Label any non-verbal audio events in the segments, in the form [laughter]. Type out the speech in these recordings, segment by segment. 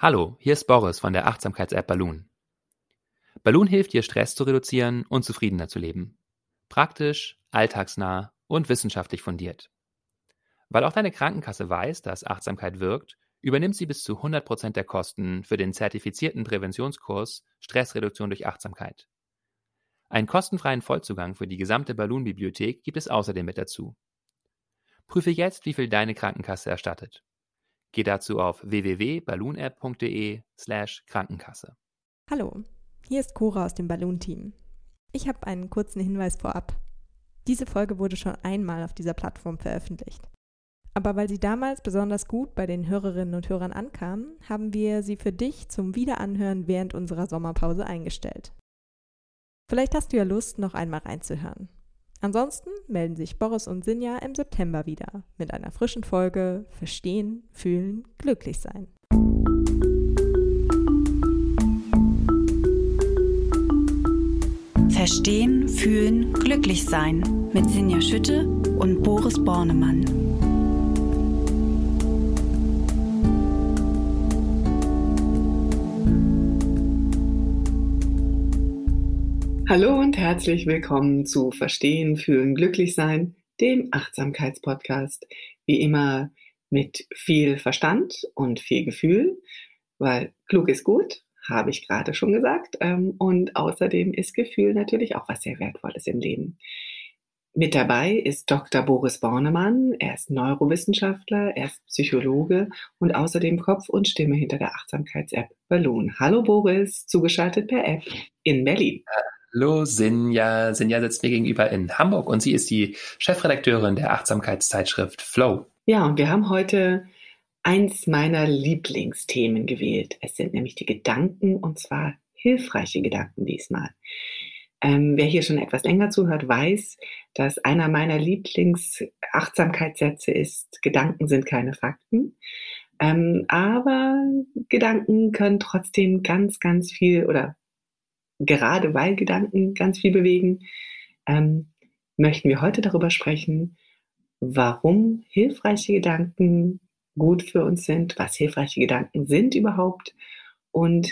Hallo, hier ist Boris von der Achtsamkeits-App Balloon. Balloon hilft dir, Stress zu reduzieren und zufriedener zu leben. Praktisch, alltagsnah und wissenschaftlich fundiert. Weil auch deine Krankenkasse weiß, dass Achtsamkeit wirkt, übernimmt sie bis zu 100% der Kosten für den zertifizierten Präventionskurs Stressreduktion durch Achtsamkeit. Einen kostenfreien Vollzugang für die gesamte Balloon-Bibliothek gibt es außerdem mit dazu. Prüfe jetzt, wie viel deine Krankenkasse erstattet. Geh dazu auf www.balloonapp.de slash Krankenkasse. Hallo, hier ist Cora aus dem Balloon-Team. Ich habe einen kurzen Hinweis vorab. Diese Folge wurde schon einmal auf dieser Plattform veröffentlicht. Aber weil sie damals besonders gut bei den Hörerinnen und Hörern ankam, haben wir sie für dich zum Wiederanhören während unserer Sommerpause eingestellt. Vielleicht hast du ja Lust, noch einmal reinzuhören. Ansonsten melden sich Boris und Sinja im September wieder mit einer frischen Folge Verstehen, Fühlen, Glücklich sein. Verstehen, Fühlen, Glücklich sein mit Sinja Schütte und Boris Bornemann. Hallo und herzlich willkommen zu Verstehen, Fühlen, Glücklichsein, dem Achtsamkeitspodcast. Wie immer mit viel Verstand und viel Gefühl, weil klug ist gut, habe ich gerade schon gesagt. Ähm, und außerdem ist Gefühl natürlich auch was sehr Wertvolles im Leben. Mit dabei ist Dr. Boris Bornemann. Er ist Neurowissenschaftler, er ist Psychologe und außerdem Kopf und Stimme hinter der Achtsamkeits-App Balloon. Hallo Boris, zugeschaltet per App in Berlin. Hallo Sinja. Sinja sitzt mir gegenüber in Hamburg und sie ist die Chefredakteurin der Achtsamkeitszeitschrift Flow. Ja, und wir haben heute eins meiner Lieblingsthemen gewählt. Es sind nämlich die Gedanken und zwar hilfreiche Gedanken diesmal. Ähm, wer hier schon etwas länger zuhört, weiß, dass einer meiner Lieblingsachtsamkeitssätze ist, Gedanken sind keine Fakten. Ähm, aber Gedanken können trotzdem ganz, ganz viel oder gerade weil Gedanken ganz viel bewegen, ähm, möchten wir heute darüber sprechen, warum hilfreiche Gedanken gut für uns sind, was hilfreiche Gedanken sind überhaupt und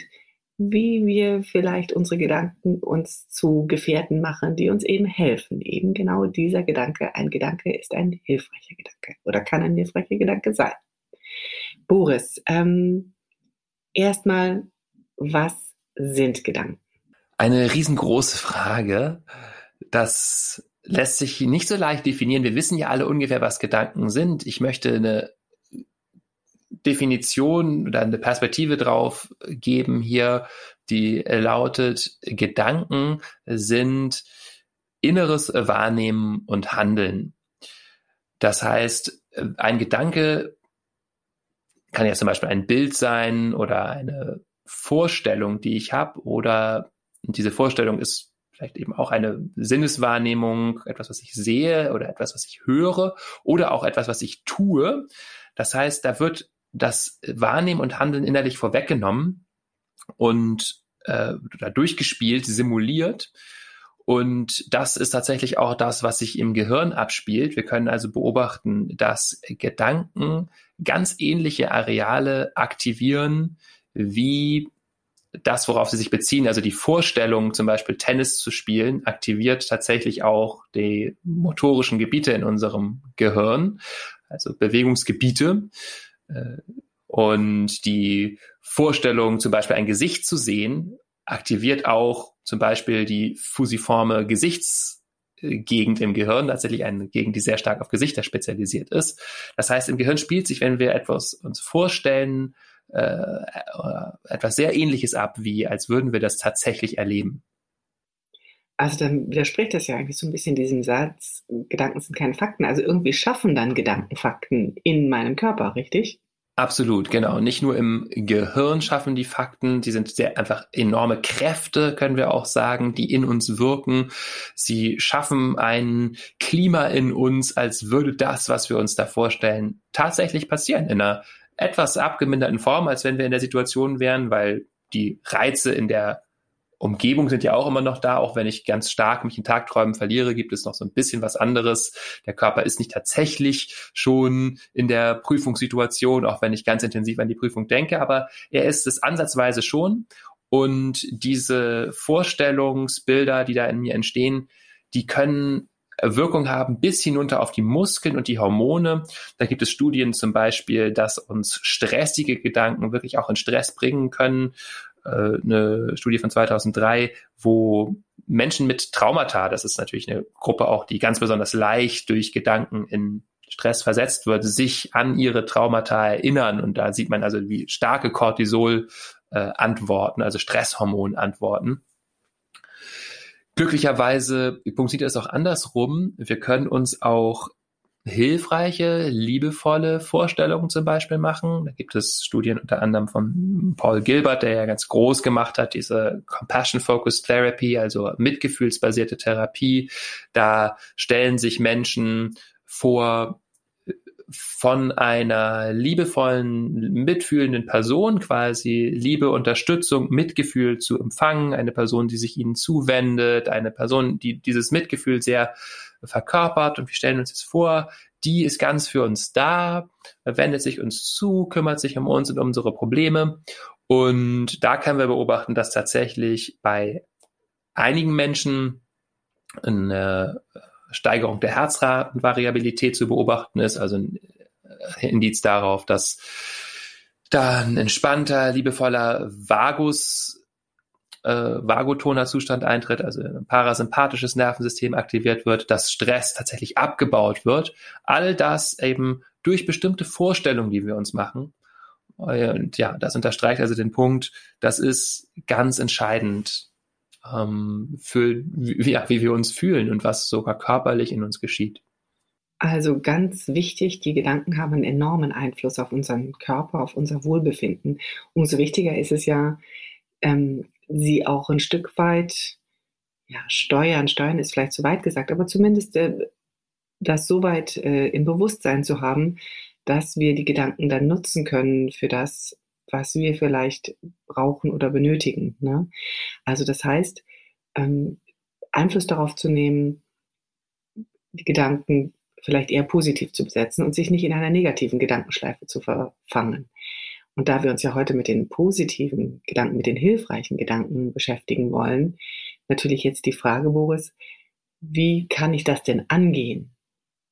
wie wir vielleicht unsere Gedanken uns zu Gefährten machen, die uns eben helfen. Eben genau dieser Gedanke, ein Gedanke ist ein hilfreicher Gedanke oder kann ein hilfreicher Gedanke sein. Boris, ähm, erstmal, was sind Gedanken? Eine riesengroße Frage. Das lässt sich nicht so leicht definieren. Wir wissen ja alle ungefähr, was Gedanken sind. Ich möchte eine Definition oder eine Perspektive drauf geben hier, die lautet, Gedanken sind inneres Wahrnehmen und Handeln. Das heißt, ein Gedanke kann ja zum Beispiel ein Bild sein oder eine Vorstellung, die ich habe oder und diese Vorstellung ist vielleicht eben auch eine Sinneswahrnehmung, etwas, was ich sehe oder etwas, was ich höre oder auch etwas, was ich tue. Das heißt, da wird das Wahrnehmen und Handeln innerlich vorweggenommen und äh, durchgespielt, simuliert. Und das ist tatsächlich auch das, was sich im Gehirn abspielt. Wir können also beobachten, dass Gedanken ganz ähnliche Areale aktivieren wie das, worauf sie sich beziehen, also die Vorstellung, zum Beispiel Tennis zu spielen, aktiviert tatsächlich auch die motorischen Gebiete in unserem Gehirn, also Bewegungsgebiete. Äh, und die Vorstellung, zum Beispiel ein Gesicht zu sehen, aktiviert auch zum Beispiel die fusiforme Gesichtsgegend im Gehirn, tatsächlich eine Gegend, die sehr stark auf Gesichter spezialisiert ist. Das heißt, im Gehirn spielt sich, wenn wir etwas uns vorstellen, äh, etwas sehr Ähnliches ab, wie als würden wir das tatsächlich erleben. Also dann widerspricht das ja eigentlich so ein bisschen diesem Satz, Gedanken sind keine Fakten. Also irgendwie schaffen dann Gedanken Fakten in meinem Körper, richtig? Absolut, genau. Nicht nur im Gehirn schaffen die Fakten, die sind sehr einfach enorme Kräfte, können wir auch sagen, die in uns wirken. Sie schaffen ein Klima in uns, als würde das, was wir uns da vorstellen, tatsächlich passieren in einer etwas abgeminderten Form, als wenn wir in der Situation wären, weil die Reize in der Umgebung sind ja auch immer noch da, auch wenn ich ganz stark mich in Tagträumen verliere, gibt es noch so ein bisschen was anderes. Der Körper ist nicht tatsächlich schon in der Prüfungssituation, auch wenn ich ganz intensiv an die Prüfung denke, aber er ist es ansatzweise schon. Und diese Vorstellungsbilder, die da in mir entstehen, die können Wirkung haben bis hinunter auf die Muskeln und die Hormone. Da gibt es Studien zum Beispiel, dass uns stressige Gedanken wirklich auch in Stress bringen können. Äh, eine Studie von 2003, wo Menschen mit Traumata, das ist natürlich eine Gruppe auch, die ganz besonders leicht durch Gedanken in Stress versetzt wird, sich an ihre Traumata erinnern. Und da sieht man also, wie starke Cortisol-Antworten, äh, also Stresshormon-Antworten. Glücklicherweise funktioniert es auch andersrum. Wir können uns auch hilfreiche, liebevolle Vorstellungen zum Beispiel machen. Da gibt es Studien unter anderem von Paul Gilbert, der ja ganz groß gemacht hat, diese Compassion Focused Therapy, also mitgefühlsbasierte Therapie. Da stellen sich Menschen vor, von einer liebevollen, mitfühlenden Person quasi Liebe, Unterstützung, Mitgefühl zu empfangen, eine Person, die sich ihnen zuwendet, eine Person, die dieses Mitgefühl sehr verkörpert und wir stellen uns jetzt vor, die ist ganz für uns da, wendet sich uns zu, kümmert sich um uns und um unsere Probleme. Und da können wir beobachten, dass tatsächlich bei einigen Menschen eine Steigerung der Herzratenvariabilität zu beobachten ist, also ein Indiz darauf, dass da ein entspannter, liebevoller Vagus äh, vagotoner Zustand eintritt, also ein parasympathisches Nervensystem aktiviert wird, dass Stress tatsächlich abgebaut wird. All das eben durch bestimmte Vorstellungen, die wir uns machen. Und ja, das unterstreicht also den Punkt, das ist ganz entscheidend ähm, für wie, ja, wie wir uns fühlen und was sogar körperlich in uns geschieht. Also ganz wichtig, die Gedanken haben einen enormen Einfluss auf unseren Körper, auf unser Wohlbefinden. Umso wichtiger ist es ja, ähm, sie auch ein Stück weit ja, steuern. Steuern ist vielleicht zu weit gesagt, aber zumindest äh, das so weit äh, im Bewusstsein zu haben, dass wir die Gedanken dann nutzen können für das, was wir vielleicht brauchen oder benötigen. Ne? Also das heißt, ähm, Einfluss darauf zu nehmen, die Gedanken vielleicht eher positiv zu besetzen und sich nicht in einer negativen Gedankenschleife zu verfangen. Und da wir uns ja heute mit den positiven Gedanken, mit den hilfreichen Gedanken beschäftigen wollen, natürlich jetzt die Frage, Boris, wie kann ich das denn angehen,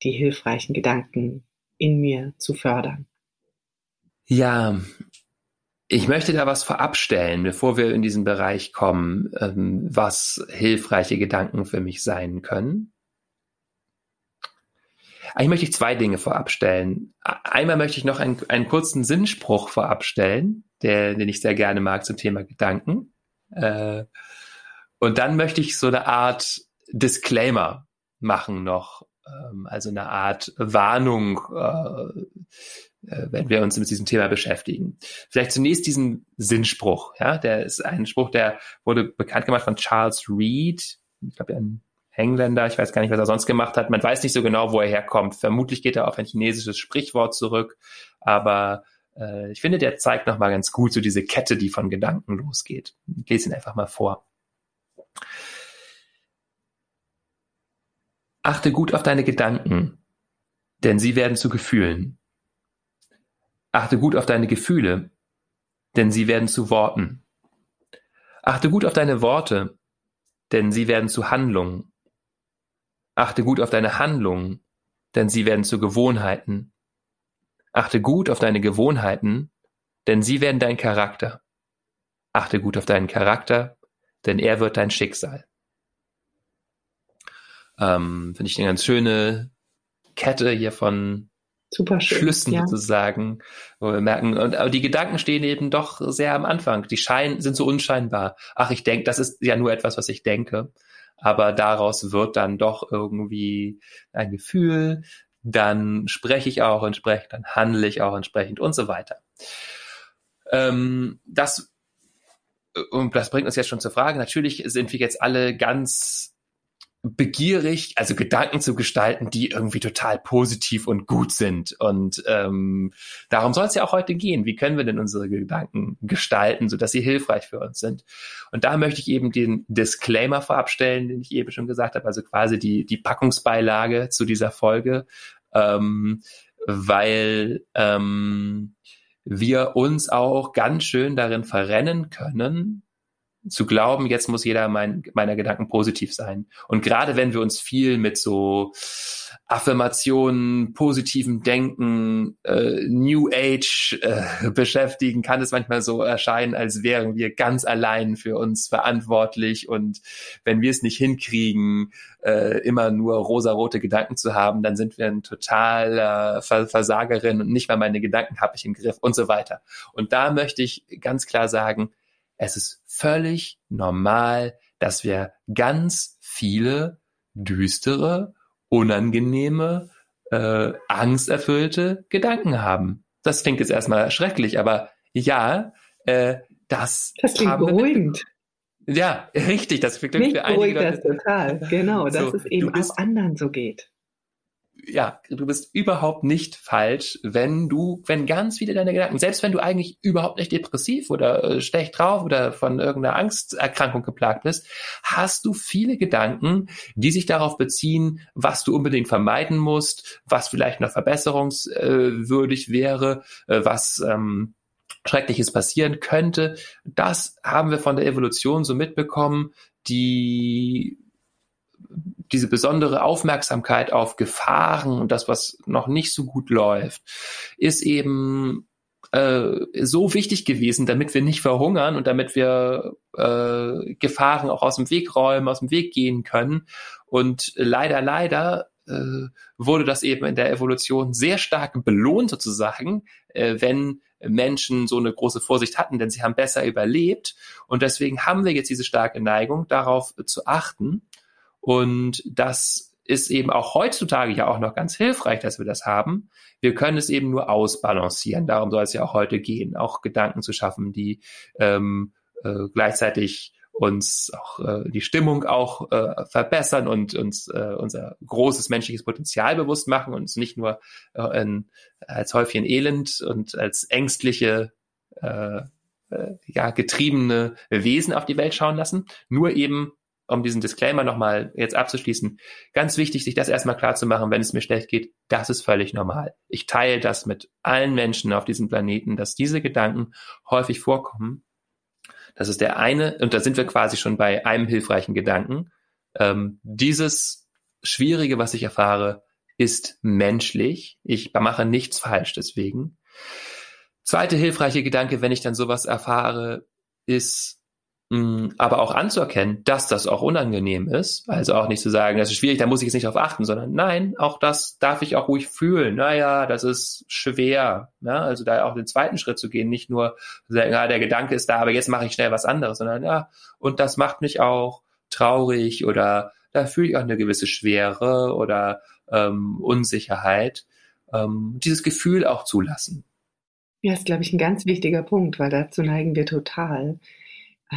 die hilfreichen Gedanken in mir zu fördern? Ja, ich möchte da was vorab stellen, bevor wir in diesen Bereich kommen, ähm, was hilfreiche Gedanken für mich sein können. Eigentlich möchte ich zwei Dinge vorab stellen. Einmal möchte ich noch einen, einen kurzen Sinnspruch vorab stellen, der, den ich sehr gerne mag zum Thema Gedanken. Äh, und dann möchte ich so eine Art Disclaimer machen noch, ähm, also eine Art Warnung, äh, wenn wir uns mit diesem Thema beschäftigen. Vielleicht zunächst diesen Sinnspruch. Ja, der ist ein Spruch, der wurde bekannt gemacht von Charles Reed. Ich glaube, ein Engländer, ich weiß gar nicht, was er sonst gemacht hat. Man weiß nicht so genau, wo er herkommt. Vermutlich geht er auf ein chinesisches Sprichwort zurück, aber äh, ich finde, der zeigt nochmal ganz gut so diese Kette, die von Gedanken losgeht. Ich lese ihn einfach mal vor. Achte gut auf deine Gedanken, denn sie werden zu Gefühlen. Achte gut auf deine Gefühle, denn sie werden zu Worten. Achte gut auf deine Worte, denn sie werden zu Handlungen. Achte gut auf deine Handlungen, denn sie werden zu Gewohnheiten. Achte gut auf deine Gewohnheiten, denn sie werden dein Charakter. Achte gut auf deinen Charakter, denn er wird dein Schicksal. Ähm, Finde ich eine ganz schöne Kette hier von Super schön, Schlüssen ja. sozusagen, wo wir merken, und aber die Gedanken stehen eben doch sehr am Anfang. Die scheinen, sind so unscheinbar. Ach, ich denke, das ist ja nur etwas, was ich denke aber daraus wird dann doch irgendwie ein Gefühl, dann spreche ich auch entsprechend, dann handle ich auch entsprechend und so weiter. Ähm, das, und das bringt uns jetzt schon zur Frage, natürlich sind wir jetzt alle ganz begierig, also Gedanken zu gestalten, die irgendwie total positiv und gut sind. Und ähm, darum soll es ja auch heute gehen. Wie können wir denn unsere Gedanken gestalten, sodass sie hilfreich für uns sind? Und da möchte ich eben den Disclaimer vorab stellen, den ich eben schon gesagt habe, also quasi die, die Packungsbeilage zu dieser Folge, ähm, weil ähm, wir uns auch ganz schön darin verrennen können, zu glauben, jetzt muss jeder mein, meiner Gedanken positiv sein. Und gerade wenn wir uns viel mit so Affirmationen, positivem Denken, äh, New Age äh, [laughs] beschäftigen, kann es manchmal so erscheinen, als wären wir ganz allein für uns verantwortlich und wenn wir es nicht hinkriegen, äh, immer nur rosarote Gedanken zu haben, dann sind wir ein totaler Ver Versagerin und nicht mal meine Gedanken habe ich im Griff und so weiter. Und da möchte ich ganz klar sagen, es ist völlig normal, dass wir ganz viele düstere, unangenehme, äh, angsterfüllte Gedanken haben. Das klingt jetzt erstmal schrecklich, aber ja, äh, das, das klingt beruhigend. Ja, [laughs] richtig, das klingt Mich für einige Leute. das total, genau, dass so, es eben auch anderen so geht ja, du bist überhaupt nicht falsch, wenn du, wenn ganz viele deiner Gedanken, selbst wenn du eigentlich überhaupt nicht depressiv oder äh, schlecht drauf oder von irgendeiner Angsterkrankung geplagt bist, hast du viele Gedanken, die sich darauf beziehen, was du unbedingt vermeiden musst, was vielleicht noch verbesserungswürdig wäre, äh, was ähm, Schreckliches passieren könnte. Das haben wir von der Evolution so mitbekommen, die diese besondere Aufmerksamkeit auf Gefahren und das, was noch nicht so gut läuft, ist eben äh, so wichtig gewesen, damit wir nicht verhungern und damit wir äh, Gefahren auch aus dem Weg räumen, aus dem Weg gehen können. Und leider, leider äh, wurde das eben in der Evolution sehr stark belohnt sozusagen, äh, wenn Menschen so eine große Vorsicht hatten, denn sie haben besser überlebt. Und deswegen haben wir jetzt diese starke Neigung, darauf zu achten. Und das ist eben auch heutzutage ja auch noch ganz hilfreich, dass wir das haben. Wir können es eben nur ausbalancieren. Darum soll es ja auch heute gehen, auch Gedanken zu schaffen, die ähm, äh, gleichzeitig uns auch äh, die Stimmung auch äh, verbessern und uns äh, unser großes menschliches Potenzial bewusst machen und uns nicht nur äh, in, als Häufchen Elend und als ängstliche äh, äh, ja getriebene Wesen auf die Welt schauen lassen, nur eben um diesen Disclaimer nochmal jetzt abzuschließen, ganz wichtig, sich das erstmal klar zu machen, wenn es mir schlecht geht, das ist völlig normal. Ich teile das mit allen Menschen auf diesem Planeten, dass diese Gedanken häufig vorkommen. Das ist der eine, und da sind wir quasi schon bei einem hilfreichen Gedanken. Ähm, dieses Schwierige, was ich erfahre, ist menschlich. Ich mache nichts falsch deswegen. Zweite hilfreiche Gedanke, wenn ich dann sowas erfahre, ist, aber auch anzuerkennen, dass das auch unangenehm ist. Also auch nicht zu sagen, das ist schwierig, da muss ich jetzt nicht darauf achten, sondern nein, auch das darf ich auch ruhig fühlen. Naja, das ist schwer. Ne? Also da auch den zweiten Schritt zu gehen, nicht nur sagen, ja, der Gedanke ist da, aber jetzt mache ich schnell was anderes, sondern ja, und das macht mich auch traurig oder da fühle ich auch eine gewisse Schwere oder ähm, Unsicherheit. Ähm, dieses Gefühl auch zulassen. Ja, ist, glaube ich, ein ganz wichtiger Punkt, weil dazu neigen wir total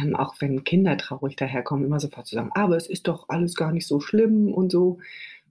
ähm, auch wenn Kinder traurig daherkommen, immer sofort zu sagen, aber es ist doch alles gar nicht so schlimm und so.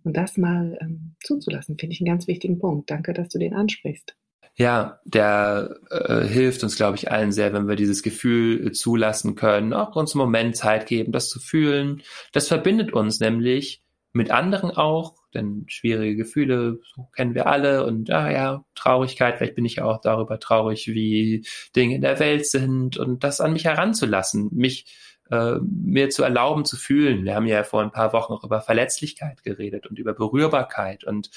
Und das mal ähm, zuzulassen, finde ich einen ganz wichtigen Punkt. Danke, dass du den ansprichst. Ja, der äh, hilft uns, glaube ich, allen sehr, wenn wir dieses Gefühl äh, zulassen können, auch uns einen Moment Zeit geben, das zu fühlen. Das verbindet uns nämlich mit anderen auch, denn schwierige Gefühle so kennen wir alle und ah ja, Traurigkeit, vielleicht bin ich auch darüber traurig, wie Dinge in der Welt sind und das an mich heranzulassen, mich äh, mir zu erlauben zu fühlen. Wir haben ja vor ein paar Wochen auch über Verletzlichkeit geredet und über Berührbarkeit und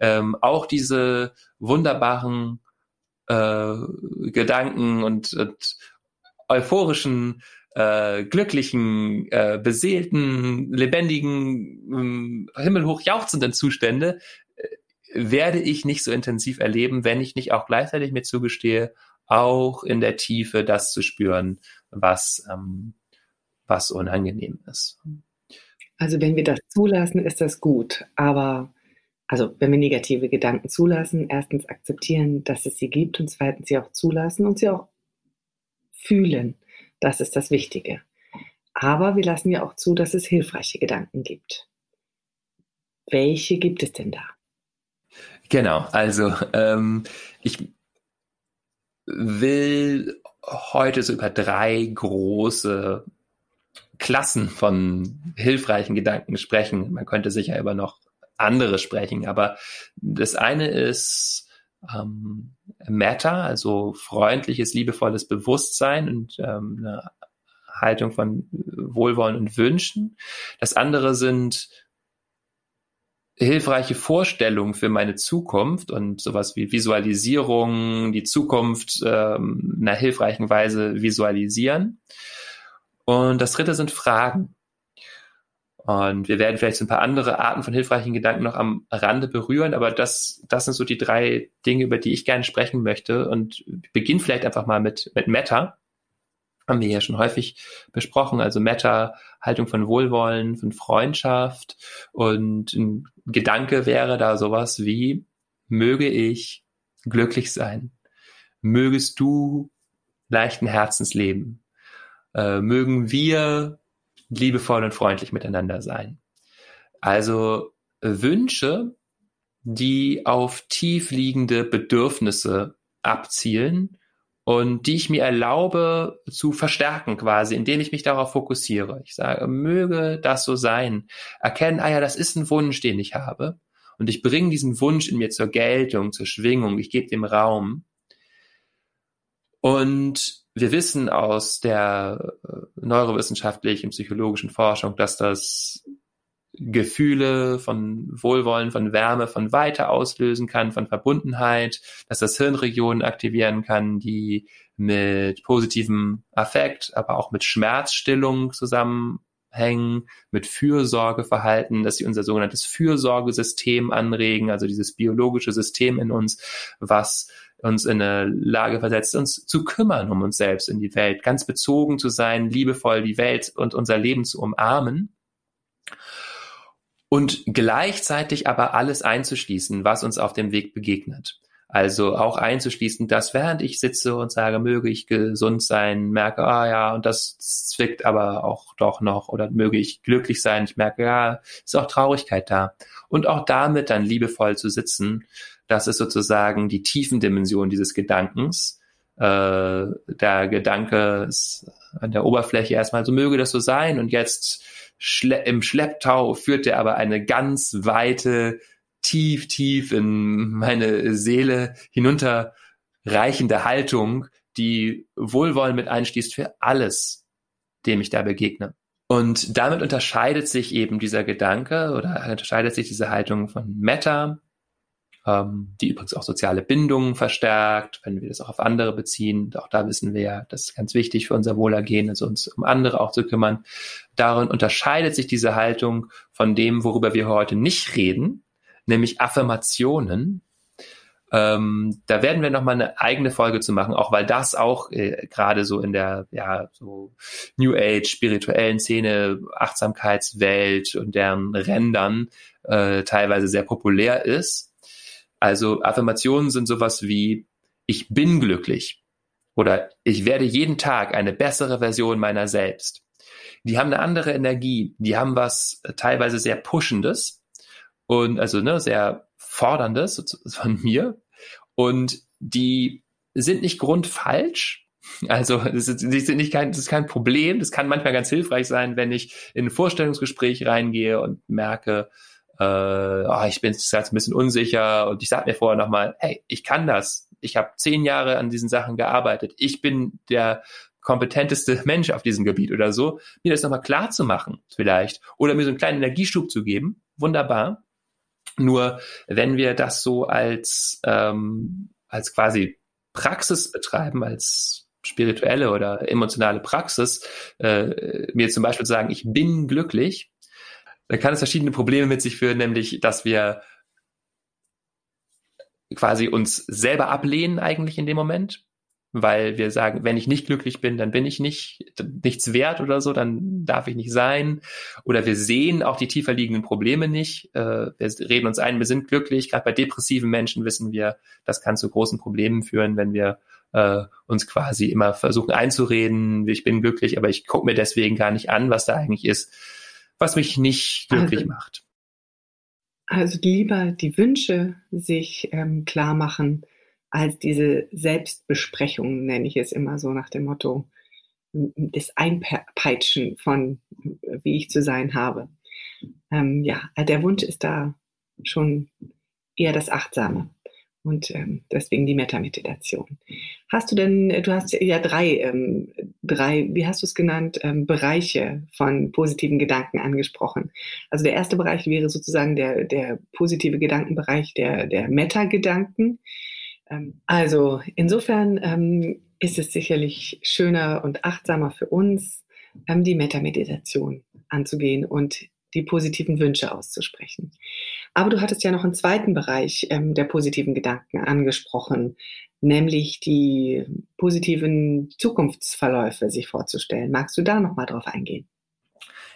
ähm, auch diese wunderbaren äh, Gedanken und, und euphorischen äh, glücklichen, äh, beseelten, lebendigen, äh, himmelhoch jauchzenden Zustände äh, werde ich nicht so intensiv erleben, wenn ich nicht auch gleichzeitig mir zugestehe, auch in der Tiefe das zu spüren, was, ähm, was unangenehm ist. Also wenn wir das zulassen, ist das gut. Aber also wenn wir negative Gedanken zulassen, erstens akzeptieren, dass es sie gibt und zweitens sie auch zulassen und sie auch fühlen. Das ist das Wichtige. Aber wir lassen ja auch zu, dass es hilfreiche Gedanken gibt. welche gibt es denn da? Genau, also ähm, ich will heute so über drei große Klassen von hilfreichen Gedanken sprechen. Man könnte sicher über noch andere sprechen, aber das eine ist ähm, Meta, also freundliches, liebevolles Bewusstsein und ähm, eine Haltung von Wohlwollen und Wünschen. Das andere sind hilfreiche Vorstellungen für meine Zukunft und sowas wie Visualisierung, die Zukunft ähm, in einer hilfreichen Weise visualisieren. Und das dritte sind Fragen. Und wir werden vielleicht so ein paar andere Arten von hilfreichen Gedanken noch am Rande berühren, aber das, das sind so die drei Dinge, über die ich gerne sprechen möchte. Und beginne vielleicht einfach mal mit, mit Meta. Haben wir ja schon häufig besprochen. Also Meta, Haltung von Wohlwollen, von Freundschaft. Und ein Gedanke wäre da sowas wie, möge ich glücklich sein. Mögest du leichten Herzens leben äh, mögen wir liebevoll und freundlich miteinander sein. Also Wünsche, die auf tiefliegende Bedürfnisse abzielen und die ich mir erlaube zu verstärken quasi, indem ich mich darauf fokussiere. Ich sage, möge das so sein. Erkennen, ah ja, das ist ein Wunsch, den ich habe. Und ich bringe diesen Wunsch in mir zur Geltung, zur Schwingung. Ich gebe dem Raum. Und wir wissen aus der äh, neurowissenschaftlichen, psychologischen Forschung, dass das Gefühle von Wohlwollen, von Wärme, von Weite auslösen kann, von Verbundenheit, dass das Hirnregionen aktivieren kann, die mit positivem Affekt, aber auch mit Schmerzstillung zusammenhängen, mit Fürsorgeverhalten, dass sie unser sogenanntes Fürsorgesystem anregen, also dieses biologische System in uns, was uns in eine Lage versetzt, uns zu kümmern um uns selbst in die Welt, ganz bezogen zu sein, liebevoll die Welt und unser Leben zu umarmen und gleichzeitig aber alles einzuschließen, was uns auf dem Weg begegnet. Also auch einzuschließen, dass während ich sitze und sage, möge ich gesund sein, merke, ah ja, und das zwickt aber auch doch noch, oder möge ich glücklich sein, ich merke, ja, ist auch Traurigkeit da. Und auch damit dann liebevoll zu sitzen, das ist sozusagen die Tiefendimension dieses Gedankens. Äh, der Gedanke ist an der Oberfläche erstmal so möge das so sein und jetzt schle im Schlepptau führt er aber eine ganz weite, tief, tief in meine Seele hinunterreichende Haltung, die Wohlwollen mit einschließt für alles, dem ich da begegne. Und damit unterscheidet sich eben dieser Gedanke oder unterscheidet sich diese Haltung von Meta, ähm, die übrigens auch soziale Bindungen verstärkt, wenn wir das auch auf andere beziehen. Auch da wissen wir ja, das ist ganz wichtig für unser Wohlergehen, also uns um andere auch zu kümmern. Darin unterscheidet sich diese Haltung von dem, worüber wir heute nicht reden, nämlich Affirmationen. Ähm, da werden wir nochmal eine eigene Folge zu machen, auch weil das auch äh, gerade so in der ja so New Age spirituellen Szene, Achtsamkeitswelt und deren Rändern äh, teilweise sehr populär ist. Also Affirmationen sind sowas wie, ich bin glücklich oder ich werde jeden Tag eine bessere Version meiner selbst. Die haben eine andere Energie, die haben was teilweise sehr Pushendes und also ne, sehr Forderndes [laughs] von mir und die sind nicht grundfalsch, [laughs] also das ist, das, ist nicht kein, das ist kein Problem. Das kann manchmal ganz hilfreich sein, wenn ich in ein Vorstellungsgespräch reingehe und merke, äh, oh, ich bin jetzt ein bisschen unsicher und ich sage mir vorher nochmal, hey, ich kann das. Ich habe zehn Jahre an diesen Sachen gearbeitet. Ich bin der kompetenteste [laughs] Mensch auf diesem Gebiet oder so, mir das nochmal klar zu machen, vielleicht. Oder mir so einen kleinen Energieschub zu geben. Wunderbar. Nur wenn wir das so als, ähm, als quasi Praxis betreiben, als spirituelle oder emotionale Praxis, äh, mir zum Beispiel sagen, ich bin glücklich, dann kann es verschiedene Probleme mit sich führen, nämlich, dass wir quasi uns selber ablehnen eigentlich in dem Moment, weil wir sagen, wenn ich nicht glücklich bin, dann bin ich nicht nichts wert oder so, dann darf ich nicht sein. Oder wir sehen auch die tiefer liegenden Probleme nicht. Äh, wir reden uns ein, wir sind glücklich. Gerade bei depressiven Menschen wissen wir, das kann zu großen Problemen führen, wenn wir äh, uns quasi immer versuchen einzureden, ich bin glücklich, aber ich gucke mir deswegen gar nicht an, was da eigentlich ist was mich nicht glücklich also, macht. Also lieber die Wünsche sich ähm, klar machen, als diese Selbstbesprechung, nenne ich es immer so nach dem Motto, das Einpeitschen von, wie ich zu sein habe. Ähm, ja, der Wunsch ist da schon eher das Achtsame und ähm, deswegen die Metameditation. Hast du denn, du hast ja drei, ähm, drei, wie hast du es genannt, ähm, Bereiche von positiven Gedanken angesprochen. Also der erste Bereich wäre sozusagen der, der positive Gedankenbereich der, der Meta-Gedanken. Ähm, also insofern ähm, ist es sicherlich schöner und achtsamer für uns, ähm, die Metameditation anzugehen und die positiven Wünsche auszusprechen. Aber du hattest ja noch einen zweiten Bereich ähm, der positiven Gedanken angesprochen, nämlich die positiven Zukunftsverläufe sich vorzustellen. Magst du da noch mal drauf eingehen?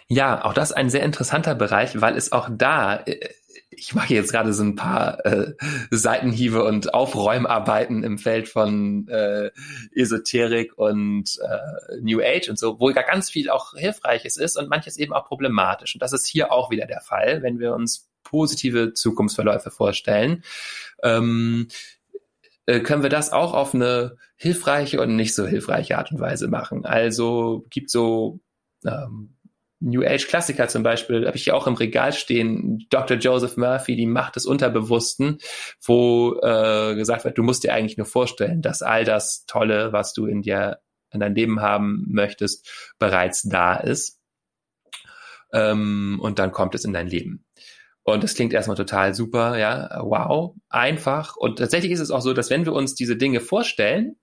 Ja, auch das ein sehr interessanter Bereich, weil es auch da äh, ich mache jetzt gerade so ein paar äh, Seitenhiebe und Aufräumarbeiten im Feld von äh, Esoterik und äh, New Age und so, wo da ganz viel auch Hilfreiches ist und manches eben auch problematisch. Und das ist hier auch wieder der Fall, wenn wir uns positive Zukunftsverläufe vorstellen. Ähm, äh, können wir das auch auf eine hilfreiche und nicht so hilfreiche Art und Weise machen. Also gibt so ähm, New Age Klassiker zum Beispiel, habe ich hier auch im Regal stehen, Dr. Joseph Murphy, die Macht des Unterbewussten, wo äh, gesagt wird, du musst dir eigentlich nur vorstellen, dass all das Tolle, was du in dir, in dein Leben haben möchtest, bereits da ist. Ähm, und dann kommt es in dein Leben. Und das klingt erstmal total super, ja, wow, einfach. Und tatsächlich ist es auch so, dass wenn wir uns diese Dinge vorstellen,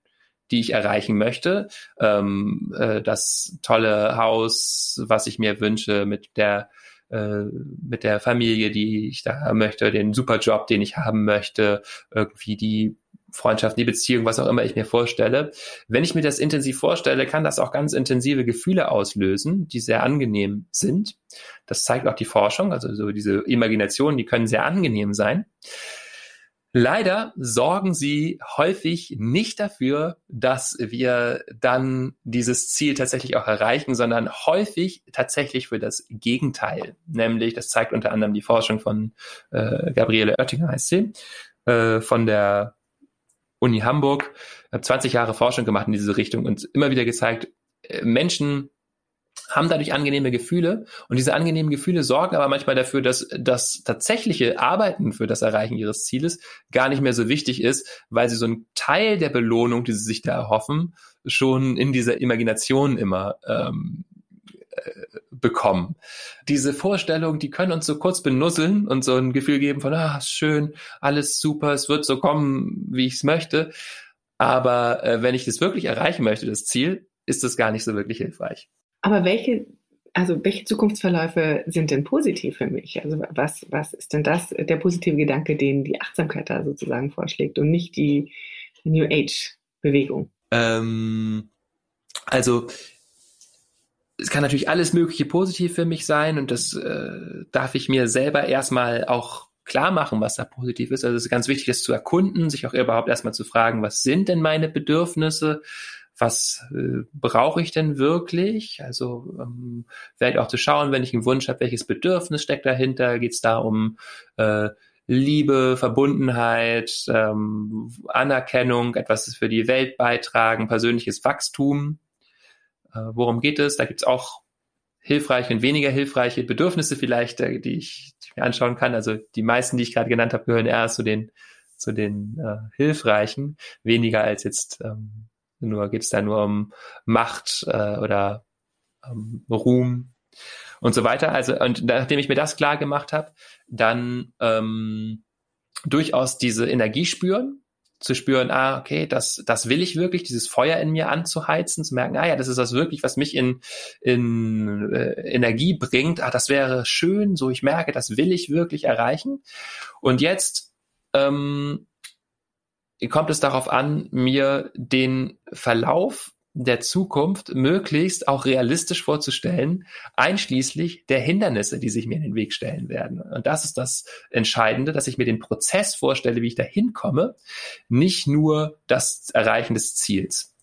die ich erreichen möchte. Ähm, äh, das tolle Haus, was ich mir wünsche mit der äh, mit der Familie, die ich da möchte, den super Job, den ich haben möchte, irgendwie die Freundschaft, die Beziehung, was auch immer ich mir vorstelle. Wenn ich mir das intensiv vorstelle, kann das auch ganz intensive Gefühle auslösen, die sehr angenehm sind. Das zeigt auch die Forschung, also so diese Imaginationen, die können sehr angenehm sein. Leider sorgen sie häufig nicht dafür, dass wir dann dieses Ziel tatsächlich auch erreichen, sondern häufig tatsächlich für das Gegenteil. Nämlich, das zeigt unter anderem die Forschung von äh, Gabriele Oettinger, heißt sie, äh, von der Uni Hamburg, 20 Jahre Forschung gemacht in diese Richtung und immer wieder gezeigt, äh, Menschen haben dadurch angenehme Gefühle und diese angenehmen Gefühle sorgen aber manchmal dafür, dass das tatsächliche Arbeiten für das Erreichen ihres Zieles gar nicht mehr so wichtig ist, weil sie so einen Teil der Belohnung, die sie sich da erhoffen, schon in dieser Imagination immer ähm, äh, bekommen. Diese Vorstellungen, die können uns so kurz benusseln und so ein Gefühl geben von, ah, schön, alles super, es wird so kommen, wie ich es möchte. Aber äh, wenn ich das wirklich erreichen möchte, das Ziel, ist das gar nicht so wirklich hilfreich. Aber welche, also welche Zukunftsverläufe sind denn positiv für mich? Also was, was ist denn das, der positive Gedanke, den die Achtsamkeit da sozusagen vorschlägt und nicht die New Age-Bewegung? Ähm, also es kann natürlich alles Mögliche positiv für mich sein und das äh, darf ich mir selber erstmal auch klar machen, was da positiv ist. Also es ist ganz wichtig, das zu erkunden, sich auch überhaupt erstmal zu fragen, was sind denn meine Bedürfnisse? Was äh, brauche ich denn wirklich? Also ähm, vielleicht auch zu schauen, wenn ich einen Wunsch habe, welches Bedürfnis steckt dahinter? Geht es da um äh, Liebe, Verbundenheit, ähm, Anerkennung, etwas für die Welt beitragen, persönliches Wachstum? Äh, worum geht es? Da gibt es auch hilfreiche und weniger hilfreiche Bedürfnisse vielleicht, äh, die ich, die ich mir anschauen kann. Also die meisten, die ich gerade genannt habe, gehören eher zu den zu den äh, hilfreichen, weniger als jetzt ähm, nur geht es da nur um Macht äh, oder ähm, Ruhm und so weiter. Also und nachdem ich mir das klar gemacht habe, dann ähm, durchaus diese Energie spüren, zu spüren, ah, okay, das, das will ich wirklich, dieses Feuer in mir anzuheizen, zu merken, ah ja, das ist das wirklich, was mich in, in äh, Energie bringt, ah, das wäre schön, so ich merke, das will ich wirklich erreichen. Und jetzt ähm, kommt es darauf an, mir den Verlauf der Zukunft möglichst auch realistisch vorzustellen, einschließlich der Hindernisse, die sich mir in den Weg stellen werden. Und das ist das Entscheidende, dass ich mir den Prozess vorstelle, wie ich da hinkomme, nicht nur das Erreichen des Ziels.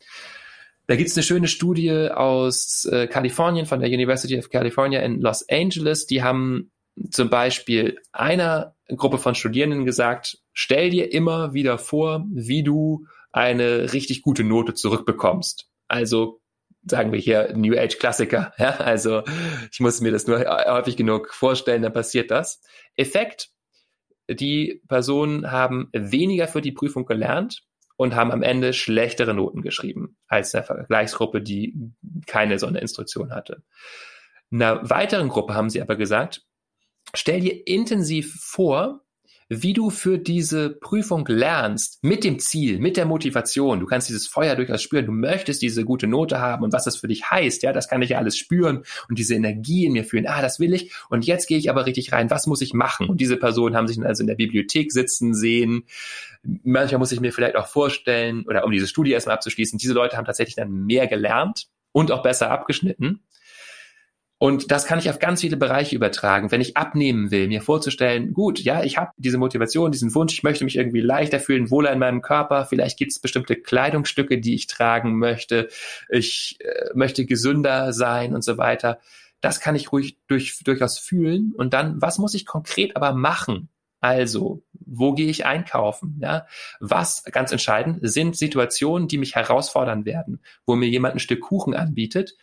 Da gibt es eine schöne Studie aus äh, Kalifornien von der University of California in Los Angeles. Die haben zum Beispiel einer Gruppe von Studierenden gesagt, stell dir immer wieder vor, wie du eine richtig gute Note zurückbekommst. Also sagen wir hier New Age Klassiker. [laughs] Ja? Also ich muss mir das nur häufig genug vorstellen, dann passiert das. Effekt, die Personen haben weniger für die Prüfung gelernt und haben am Ende schlechtere Noten geschrieben als eine Vergleichsgruppe, die keine so eine Instruktion hatte. Einer weiteren Gruppe haben sie aber gesagt, stell dir intensiv vor, wie du für diese Prüfung lernst, mit dem Ziel, mit der Motivation. Du kannst dieses Feuer durchaus spüren. Du möchtest diese gute Note haben und was das für dich heißt. Ja, das kann ich ja alles spüren und diese Energie in mir fühlen. Ah, das will ich. Und jetzt gehe ich aber richtig rein. Was muss ich machen? Und diese Personen haben sich also in der Bibliothek sitzen sehen. Manchmal muss ich mir vielleicht auch vorstellen, oder um diese Studie erstmal abzuschließen, diese Leute haben tatsächlich dann mehr gelernt und auch besser abgeschnitten. Und das kann ich auf ganz viele Bereiche übertragen. Wenn ich abnehmen will, mir vorzustellen, gut, ja, ich habe diese Motivation, diesen Wunsch, ich möchte mich irgendwie leichter fühlen, wohler in meinem Körper, vielleicht gibt es bestimmte Kleidungsstücke, die ich tragen möchte, ich äh, möchte gesünder sein und so weiter. Das kann ich ruhig durch, durchaus fühlen. Und dann, was muss ich konkret aber machen? Also, wo gehe ich einkaufen? Ja, was ganz entscheidend sind Situationen, die mich herausfordern werden, wo mir jemand ein Stück Kuchen anbietet,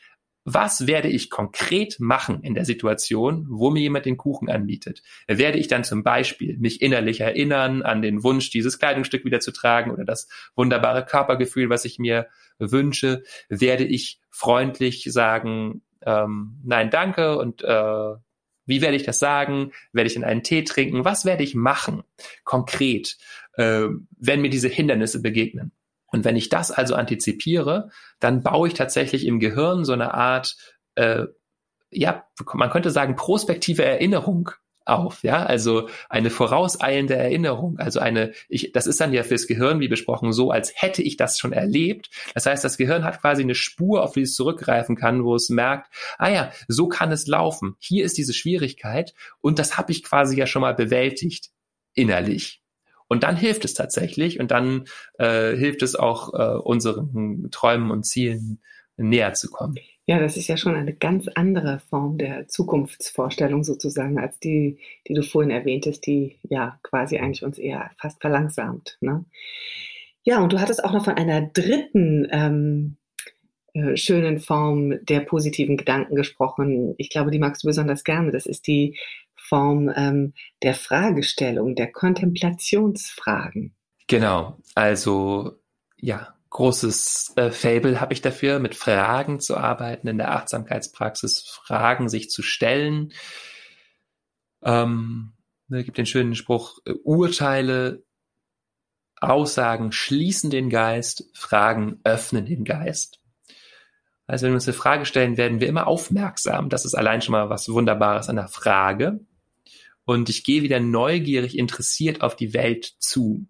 was werde ich konkret machen in der Situation, wo mir jemand den Kuchen anbietet? Werde ich dann zum Beispiel mich innerlich erinnern an den Wunsch, dieses Kleidungsstück wieder zu tragen oder das wunderbare Körpergefühl, was ich mir wünsche? Werde ich freundlich sagen, ähm, nein, danke und äh, wie werde ich das sagen? Werde ich dann einen Tee trinken? Was werde ich machen konkret, äh, wenn mir diese Hindernisse begegnen? Und wenn ich das also antizipiere, dann baue ich tatsächlich im Gehirn so eine Art, äh, ja, man könnte sagen, prospektive Erinnerung auf, ja, also eine vorauseilende Erinnerung, also eine, ich, das ist dann ja fürs Gehirn, wie besprochen, so, als hätte ich das schon erlebt. Das heißt, das Gehirn hat quasi eine Spur, auf die es zurückgreifen kann, wo es merkt, ah ja, so kann es laufen. Hier ist diese Schwierigkeit und das habe ich quasi ja schon mal bewältigt innerlich. Und dann hilft es tatsächlich und dann äh, hilft es auch äh, unseren Träumen und Zielen näher zu kommen. Ja, das ist ja schon eine ganz andere Form der Zukunftsvorstellung sozusagen als die, die du vorhin erwähntest, die ja quasi eigentlich uns eher fast verlangsamt. Ne? Ja, und du hattest auch noch von einer dritten ähm, äh, schönen Form der positiven Gedanken gesprochen. Ich glaube, die magst du besonders gerne. Das ist die Form ähm, der Fragestellung, der Kontemplationsfragen. Genau, also ja, großes äh, Fable habe ich dafür, mit Fragen zu arbeiten in der Achtsamkeitspraxis, Fragen sich zu stellen. Ähm, es gibt den schönen Spruch, äh, Urteile, Aussagen schließen den Geist, Fragen öffnen den Geist. Also wenn wir uns eine Frage stellen, werden wir immer aufmerksam. Das ist allein schon mal was Wunderbares an der Frage und ich gehe wieder neugierig interessiert auf die Welt zu.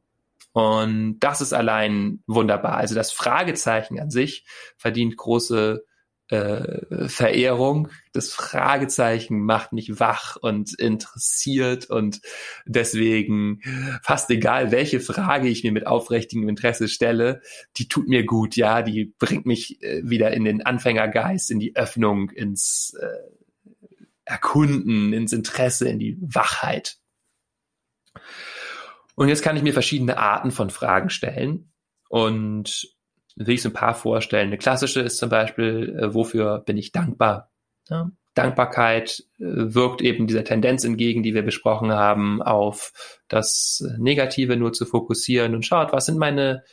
Und das ist allein wunderbar. Also das Fragezeichen an sich verdient große äh, Verehrung. Das Fragezeichen macht mich wach und interessiert und deswegen fast egal, welche Frage ich mir mit aufrichtigem Interesse stelle, die tut mir gut, ja, die bringt mich äh, wieder in den Anfängergeist, in die Öffnung, ins äh, Erkunden, ins Interesse, in die Wachheit. Und jetzt kann ich mir verschiedene Arten von Fragen stellen und will ich so ein paar vorstellen. Eine klassische ist zum Beispiel, äh, wofür bin ich dankbar? Ja, Dankbarkeit äh, wirkt eben dieser Tendenz entgegen, die wir besprochen haben, auf das Negative nur zu fokussieren und schaut, was sind meine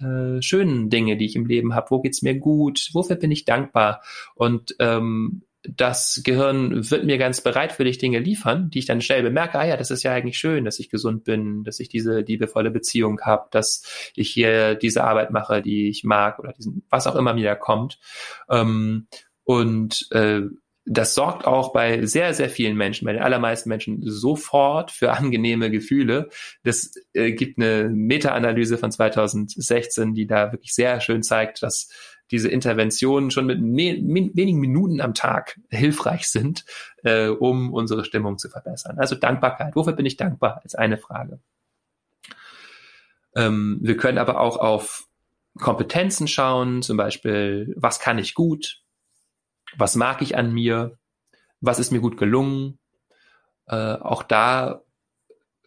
äh, schönen Dinge, die ich im Leben habe, wo geht's mir gut, wofür bin ich dankbar? Und ähm, das Gehirn wird mir ganz bereitwillig Dinge liefern, die ich dann schnell bemerke, ah ja, das ist ja eigentlich schön, dass ich gesund bin, dass ich diese liebevolle Beziehung habe, dass ich hier diese Arbeit mache, die ich mag oder diesen, was auch immer mir da kommt. Ähm, und äh, das sorgt auch bei sehr, sehr vielen Menschen, bei den allermeisten Menschen sofort für angenehme Gefühle. Das äh, gibt eine Meta-Analyse von 2016, die da wirklich sehr schön zeigt, dass diese Interventionen schon mit wenigen Minuten am Tag hilfreich sind, äh, um unsere Stimmung zu verbessern. Also Dankbarkeit. Wofür bin ich dankbar? Ist eine Frage. Ähm, wir können aber auch auf Kompetenzen schauen, zum Beispiel, was kann ich gut? Was mag ich an mir? Was ist mir gut gelungen? Äh, auch da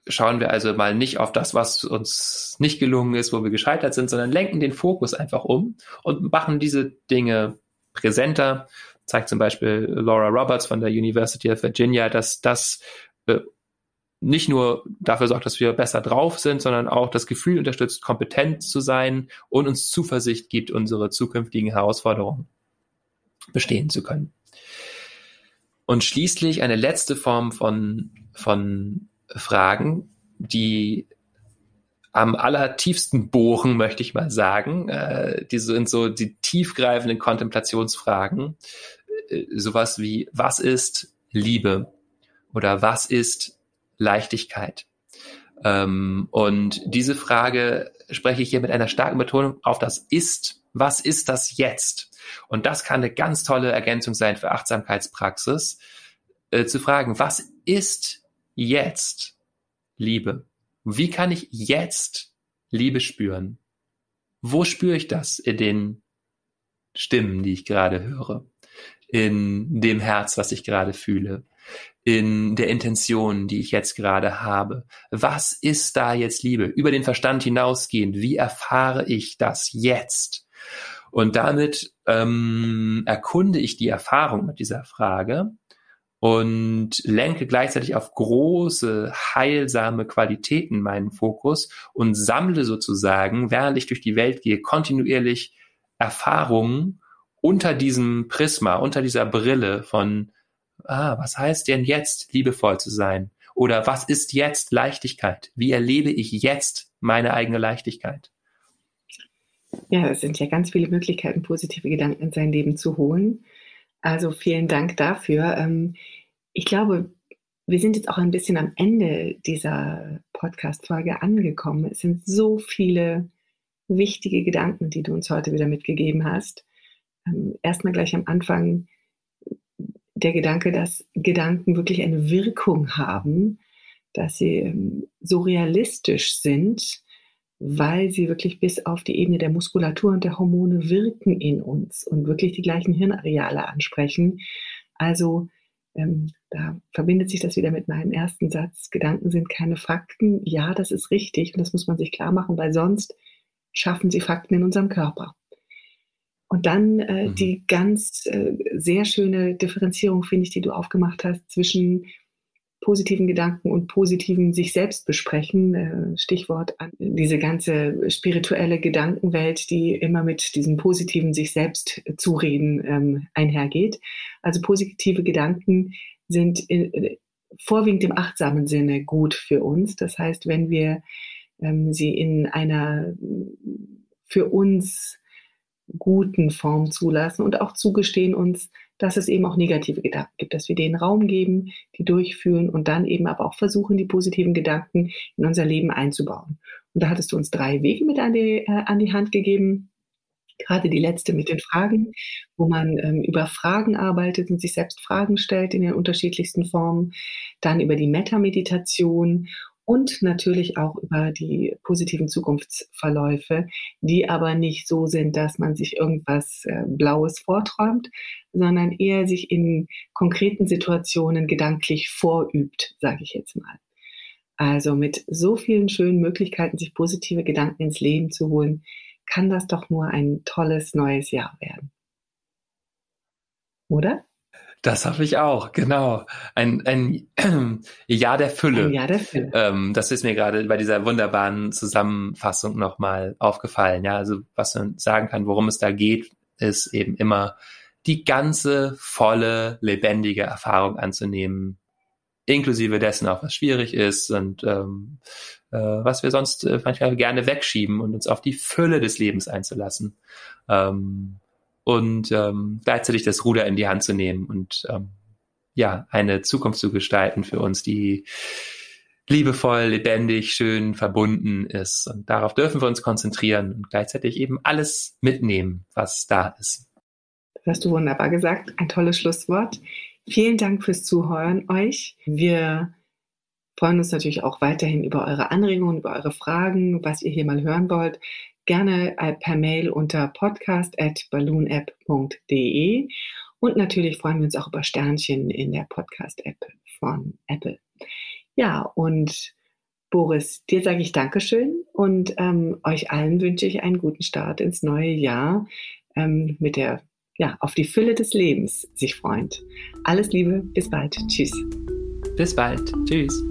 schauen wir also mal nicht auf das, was uns nicht gelungen ist, wo wir gescheitert sind, sondern lenken den Fokus einfach um und machen diese Dinge präsenter. Zeigt zum Beispiel Laura Roberts von der University of Virginia, dass das äh, nicht nur dafür sorgt, dass wir besser drauf sind, sondern auch das Gefühl unterstützt, kompetent zu sein und uns Zuversicht gibt, unsere zukünftigen Herausforderungen bestehen zu können. Und schließlich eine letzte Form von, von Fragen, die am allertiefsten bohren, möchte ich mal sagen. Äh, die sind so die tiefgreifenden Kontemplationsfragen. Äh, sowas wie, was ist Liebe? Oder was ist Leichtigkeit? Ähm, und diese Frage spreche ich hier mit einer starken Betonung auf das Ist. Was ist das jetzt? Und das kann eine ganz tolle Ergänzung sein für Achtsamkeitspraxis, äh, zu fragen, was ist jetzt Liebe? Wie kann ich jetzt Liebe spüren? Wo spüre ich das in den Stimmen, die ich gerade höre? In dem Herz, was ich gerade fühle? In der Intention, die ich jetzt gerade habe? Was ist da jetzt Liebe? Über den Verstand hinausgehend, wie erfahre ich das jetzt? Und damit ähm, erkunde ich die Erfahrung mit dieser Frage und lenke gleichzeitig auf große, heilsame Qualitäten meinen Fokus und sammle sozusagen, während ich durch die Welt gehe, kontinuierlich Erfahrungen unter diesem Prisma, unter dieser Brille von, ah, was heißt denn jetzt, liebevoll zu sein? Oder was ist jetzt Leichtigkeit? Wie erlebe ich jetzt meine eigene Leichtigkeit? Ja, es sind ja ganz viele Möglichkeiten, positive Gedanken in sein Leben zu holen. Also vielen Dank dafür. Ähm, ich glaube, wir sind jetzt auch ein bisschen am Ende dieser Podcast-Folge angekommen. Es sind so viele wichtige Gedanken, die du uns heute wieder mitgegeben hast. Ähm, erstmal gleich am Anfang der Gedanke, dass Gedanken wirklich eine Wirkung haben, dass sie ähm, so realistisch sind, weil sie wirklich bis auf die Ebene der Muskulatur und der Hormone wirken in uns und wirklich die gleichen Hirnareale ansprechen. Also ähm, da verbindet sich das wieder mit meinem ersten Satz. Gedanken sind keine Fakten. Ja, das ist richtig und das muss man sich klar machen, weil sonst schaffen sie Fakten in unserem Körper. Und dann äh, mhm. die ganz äh, sehr schöne Differenzierung, finde ich, die du aufgemacht hast zwischen positiven Gedanken und positiven sich selbst besprechen. Äh, Stichwort an diese ganze spirituelle Gedankenwelt, die immer mit diesem positiven sich selbst zureden ähm, einhergeht. Also positive Gedanken sind in, äh, vorwiegend im achtsamen Sinne gut für uns. Das heißt, wenn wir ähm, sie in einer für uns guten Form zulassen und auch zugestehen uns, dass es eben auch negative Gedanken gibt, dass wir denen Raum geben, die durchführen und dann eben aber auch versuchen, die positiven Gedanken in unser Leben einzubauen. Und da hattest du uns drei Wege mit an die, äh, an die Hand gegeben. Gerade die letzte mit den Fragen, wo man ähm, über Fragen arbeitet und sich selbst Fragen stellt in den unterschiedlichsten Formen. Dann über die Metameditation und natürlich auch über die positiven Zukunftsverläufe, die aber nicht so sind, dass man sich irgendwas äh, Blaues vorträumt, sondern eher sich in konkreten Situationen gedanklich vorübt, sage ich jetzt mal. Also mit so vielen schönen Möglichkeiten, sich positive Gedanken ins Leben zu holen, kann das doch nur ein tolles neues Jahr werden. Oder? Das hoffe ich auch, genau. Ein, ein [clears throat] Jahr der Fülle. Ein Jahr der Fülle. Ähm, das ist mir gerade bei dieser wunderbaren Zusammenfassung nochmal aufgefallen. Ja, also was man sagen kann, worum es da geht, ist eben immer die ganze volle, lebendige Erfahrung anzunehmen, inklusive dessen auch was schwierig ist und ähm, äh, was wir sonst äh, manchmal gerne wegschieben und uns auf die Fülle des Lebens einzulassen. Ähm, und ähm, gleichzeitig das Ruder in die Hand zu nehmen und ähm, ja, eine Zukunft zu gestalten für uns, die liebevoll, lebendig, schön verbunden ist. Und darauf dürfen wir uns konzentrieren und gleichzeitig eben alles mitnehmen, was da ist. Das hast du wunderbar gesagt. Ein tolles Schlusswort. Vielen Dank fürs Zuhören euch. Wir freuen uns natürlich auch weiterhin über eure Anregungen, über eure Fragen, was ihr hier mal hören wollt gerne äh, per Mail unter podcast.balloonapp.de und natürlich freuen wir uns auch über Sternchen in der Podcast-App von Apple. Ja, und Boris, dir sage ich Dankeschön und ähm, euch allen wünsche ich einen guten Start ins neue Jahr ähm, mit der ja, auf die Fülle des Lebens sich freund. Alles Liebe, bis bald. Tschüss. Bis bald. Tschüss.